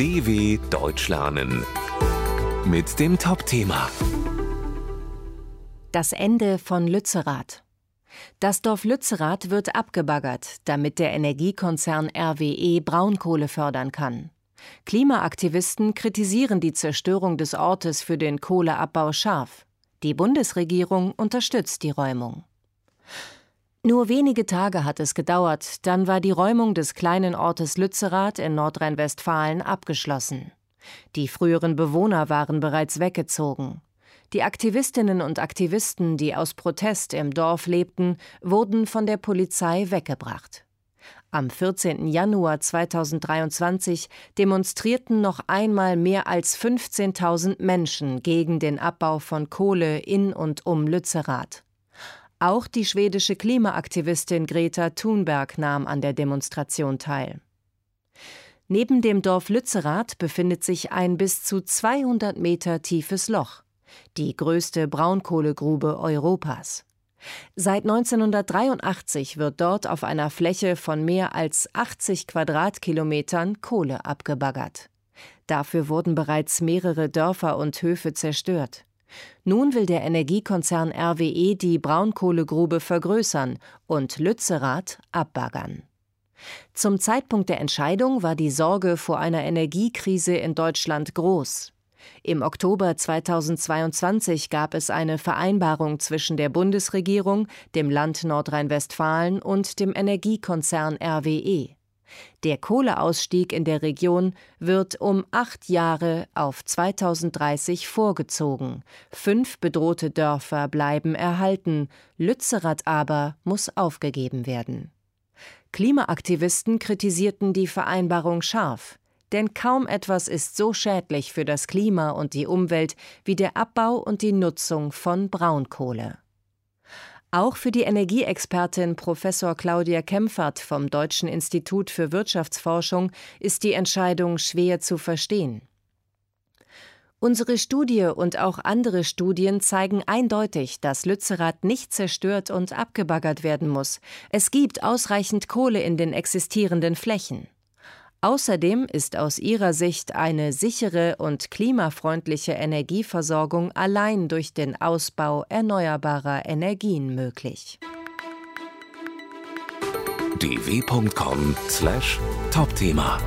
DW Deutsch lernen mit dem Top-Thema Das Ende von Lützerath. Das Dorf Lützerath wird abgebaggert, damit der Energiekonzern RWE Braunkohle fördern kann. Klimaaktivisten kritisieren die Zerstörung des Ortes für den Kohleabbau scharf. Die Bundesregierung unterstützt die Räumung. Nur wenige Tage hat es gedauert, dann war die Räumung des kleinen Ortes Lützerath in Nordrhein-Westfalen abgeschlossen. Die früheren Bewohner waren bereits weggezogen. Die Aktivistinnen und Aktivisten, die aus Protest im Dorf lebten, wurden von der Polizei weggebracht. Am 14. Januar 2023 demonstrierten noch einmal mehr als 15.000 Menschen gegen den Abbau von Kohle in und um Lützerath. Auch die schwedische Klimaaktivistin Greta Thunberg nahm an der Demonstration teil. Neben dem Dorf Lützerath befindet sich ein bis zu 200 Meter tiefes Loch, die größte Braunkohlegrube Europas. Seit 1983 wird dort auf einer Fläche von mehr als 80 Quadratkilometern Kohle abgebaggert. Dafür wurden bereits mehrere Dörfer und Höfe zerstört. Nun will der Energiekonzern RWE die Braunkohlegrube vergrößern und Lützerath abbaggern. Zum Zeitpunkt der Entscheidung war die Sorge vor einer Energiekrise in Deutschland groß. Im Oktober 2022 gab es eine Vereinbarung zwischen der Bundesregierung, dem Land Nordrhein-Westfalen und dem Energiekonzern RWE. Der Kohleausstieg in der Region wird um acht Jahre auf 2030 vorgezogen. Fünf bedrohte Dörfer bleiben erhalten, Lützerath aber muss aufgegeben werden. Klimaaktivisten kritisierten die Vereinbarung scharf. Denn kaum etwas ist so schädlich für das Klima und die Umwelt wie der Abbau und die Nutzung von Braunkohle. Auch für die Energieexpertin Professor Claudia Kempfert vom Deutschen Institut für Wirtschaftsforschung ist die Entscheidung schwer zu verstehen. Unsere Studie und auch andere Studien zeigen eindeutig, dass Lützerath nicht zerstört und abgebaggert werden muss. Es gibt ausreichend Kohle in den existierenden Flächen. Außerdem ist aus ihrer Sicht eine sichere und klimafreundliche Energieversorgung allein durch den Ausbau erneuerbarer Energien möglich. dw.com/topthema